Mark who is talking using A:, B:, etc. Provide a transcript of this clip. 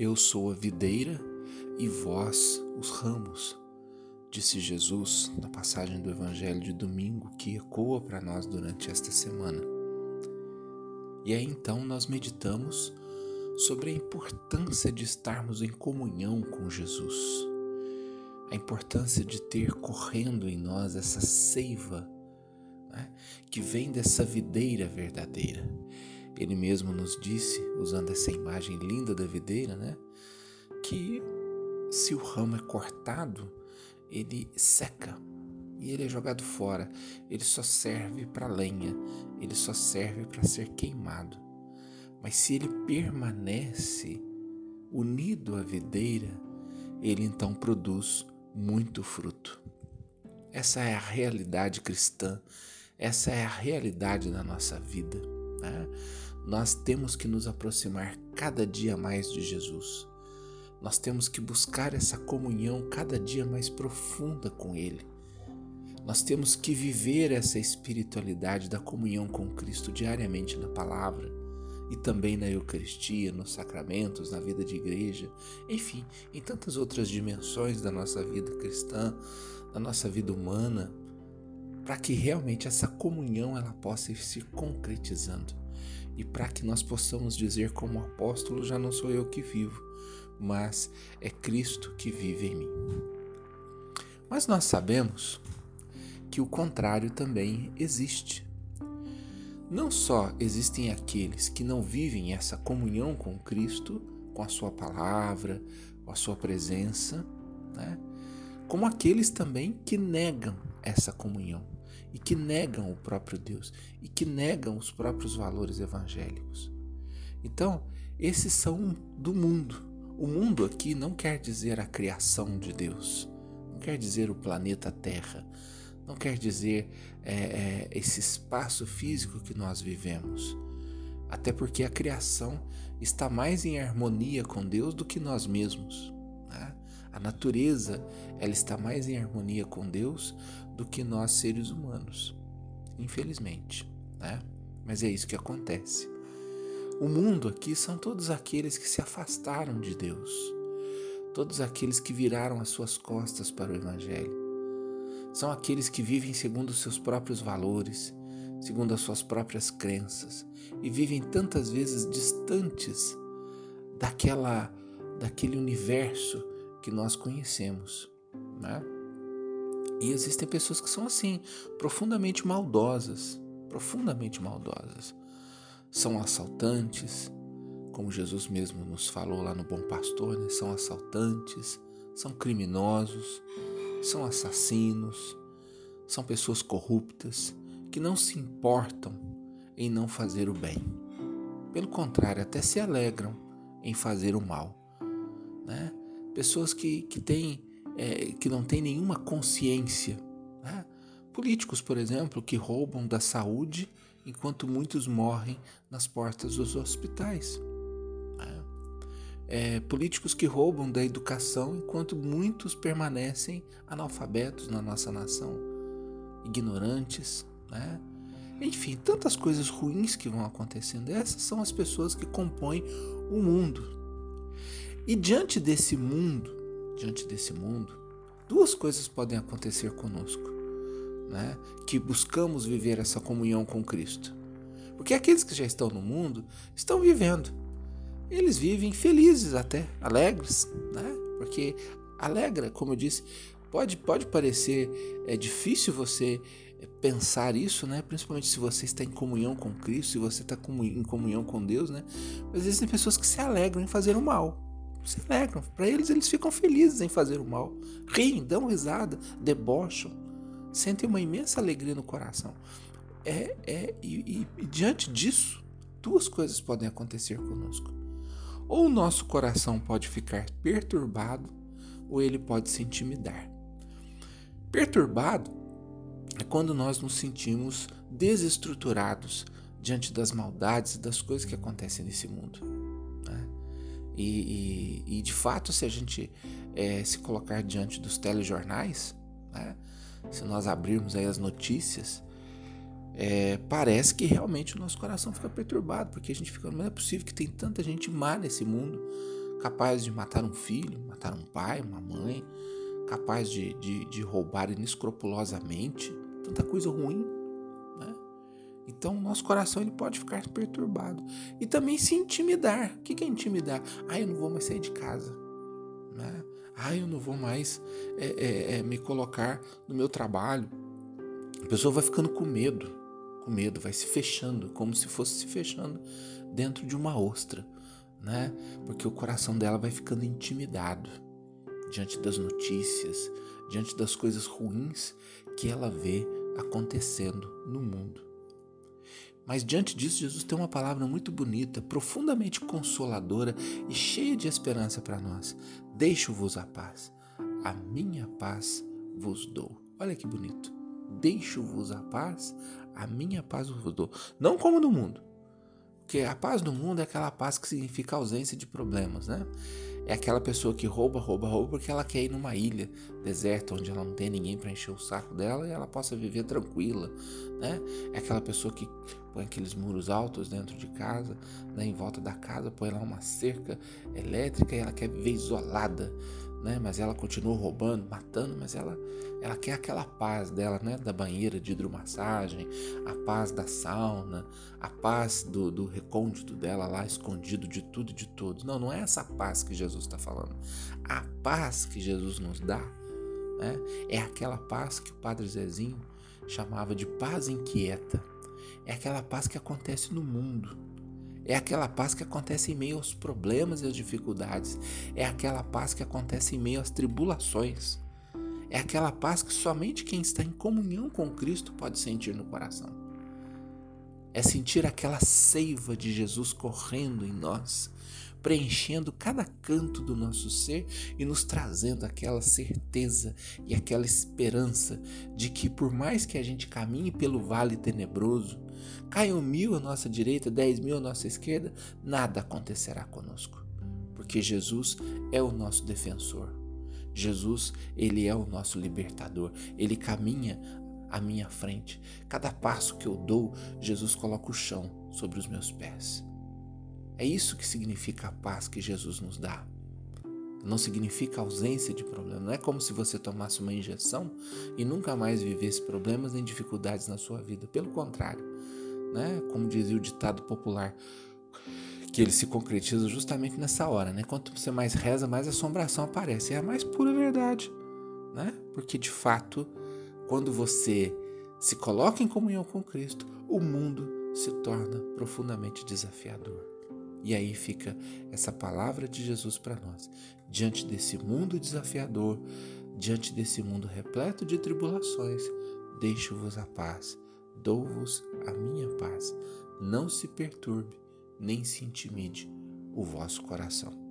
A: Eu sou a videira e vós os ramos, disse Jesus na passagem do Evangelho de domingo que ecoa para nós durante esta semana. E aí então nós meditamos sobre a importância de estarmos em comunhão com Jesus, a importância de ter correndo em nós essa seiva né, que vem dessa videira verdadeira. Ele mesmo nos disse, usando essa imagem linda da videira, né, que se o ramo é cortado, ele seca e ele é jogado fora. Ele só serve para lenha, ele só serve para ser queimado. Mas se ele permanece unido à videira, ele então produz muito fruto. Essa é a realidade cristã, essa é a realidade da nossa vida. Né? Nós temos que nos aproximar cada dia mais de Jesus. Nós temos que buscar essa comunhão cada dia mais profunda com Ele. Nós temos que viver essa espiritualidade da comunhão com Cristo diariamente na palavra e também na Eucaristia, nos sacramentos, na vida de igreja, enfim, em tantas outras dimensões da nossa vida cristã, da nossa vida humana, para que realmente essa comunhão ela possa ir se concretizando e para que nós possamos dizer como apóstolo, já não sou eu que vivo, mas é Cristo que vive em mim. Mas nós sabemos que o contrário também existe. Não só existem aqueles que não vivem essa comunhão com Cristo, com a Sua palavra, com a Sua presença, né? como aqueles também que negam essa comunhão e que negam o próprio Deus e que negam os próprios valores evangélicos. Então, esses são do mundo. O mundo aqui não quer dizer a criação de Deus, não quer dizer o planeta Terra, não quer dizer é, é, esse espaço físico que nós vivemos. Até porque a criação está mais em harmonia com Deus do que nós mesmos. Né? A natureza ela está mais em harmonia com Deus do que nós seres humanos, infelizmente. Né? Mas é isso que acontece. O mundo aqui são todos aqueles que se afastaram de Deus, todos aqueles que viraram as suas costas para o Evangelho são aqueles que vivem segundo os seus próprios valores, segundo as suas próprias crenças e vivem tantas vezes distantes daquela daquele universo que nós conhecemos, né? E existem pessoas que são assim, profundamente maldosas, profundamente maldosas. São assaltantes, como Jesus mesmo nos falou lá no Bom Pastor, né? são assaltantes, são criminosos, são assassinos, são pessoas corruptas que não se importam em não fazer o bem. Pelo contrário, até se alegram em fazer o mal. Né? Pessoas que, que, têm, é, que não têm nenhuma consciência. Né? Políticos, por exemplo, que roubam da saúde enquanto muitos morrem nas portas dos hospitais é, políticos que roubam da educação enquanto muitos permanecem analfabetos na nossa nação, ignorantes, né? Enfim, tantas coisas ruins que vão acontecendo. Essas são as pessoas que compõem o mundo. E diante desse mundo, diante desse mundo, duas coisas podem acontecer conosco, né? Que buscamos viver essa comunhão com Cristo. Porque aqueles que já estão no mundo estão vivendo eles vivem felizes até, alegres, né? Porque alegra, como eu disse, pode, pode parecer é difícil você é, pensar isso, né? Principalmente se você está em comunhão com Cristo, se você está em comunhão com Deus, né? Mas existem pessoas que se alegram em fazer o mal. Se alegram. Para eles, eles ficam felizes em fazer o mal. Riem, dão risada, debocham, sentem uma imensa alegria no coração. É, é e, e, e diante disso, duas coisas podem acontecer conosco. Ou o nosso coração pode ficar perturbado, ou ele pode se intimidar. Perturbado é quando nós nos sentimos desestruturados diante das maldades e das coisas que acontecem nesse mundo. E, e, e, de fato, se a gente é, se colocar diante dos telejornais, né? se nós abrirmos aí as notícias, é, parece que realmente o nosso coração fica perturbado, porque a gente fica, não é possível que tem tanta gente má nesse mundo, capaz de matar um filho, matar um pai, uma mãe, capaz de, de, de roubar inescrupulosamente, tanta coisa ruim. Então, o nosso coração ele pode ficar perturbado e também se intimidar. O que é intimidar? Ah, eu não vou mais sair de casa. Né? Ah, eu não vou mais é, é, é, me colocar no meu trabalho. A pessoa vai ficando com medo, com medo, vai se fechando, como se fosse se fechando dentro de uma ostra né? Porque o coração dela vai ficando intimidado diante das notícias, diante das coisas ruins que ela vê acontecendo no mundo. Mas diante disso, Jesus tem uma palavra muito bonita, profundamente consoladora e cheia de esperança para nós. Deixo-vos a paz, a minha paz vos dou. Olha que bonito. Deixo-vos a paz, a minha paz vos dou. Não como no mundo, porque a paz do mundo é aquela paz que significa ausência de problemas, né? É aquela pessoa que rouba, rouba, rouba porque ela quer ir numa ilha deserta onde ela não tem ninguém para encher o saco dela e ela possa viver tranquila, né? É aquela pessoa que põe aqueles muros altos dentro de casa, né? em volta da casa, põe lá uma cerca elétrica e ela quer viver isolada, né? Mas ela continua roubando, matando, mas ela ela quer aquela paz dela, né? Da banheira de hidromassagem, a paz da sauna, a paz do, do recôndito dela lá, escondido de tudo e de todos. Não, não é essa paz que Jesus está falando. A paz que Jesus nos dá né? é aquela paz que o Padre Zezinho chamava de paz inquieta. É aquela paz que acontece no mundo é aquela paz que acontece em meio aos problemas e às dificuldades. É aquela paz que acontece em meio às tribulações. É aquela paz que somente quem está em comunhão com Cristo pode sentir no coração. É sentir aquela seiva de Jesus correndo em nós, preenchendo cada canto do nosso ser e nos trazendo aquela certeza e aquela esperança de que, por mais que a gente caminhe pelo vale tenebroso, caiam mil à nossa direita, dez mil à nossa esquerda, nada acontecerá conosco, porque Jesus é o nosso defensor. Jesus, ele é o nosso libertador. Ele caminha à minha frente. Cada passo que eu dou, Jesus coloca o chão sobre os meus pés. É isso que significa a paz que Jesus nos dá. Não significa ausência de problema. Não é como se você tomasse uma injeção e nunca mais vivesse problemas nem dificuldades na sua vida. Pelo contrário, né? Como dizia o ditado popular, que ele se concretiza justamente nessa hora, né? Quanto você mais reza, mais assombração aparece. É a mais pura verdade, né? Porque de fato, quando você se coloca em comunhão com Cristo, o mundo se torna profundamente desafiador. E aí fica essa palavra de Jesus para nós. Diante desse mundo desafiador, diante desse mundo repleto de tribulações, deixo-vos a paz, dou-vos a minha paz. Não se perturbe, nem se intimide o vosso coração.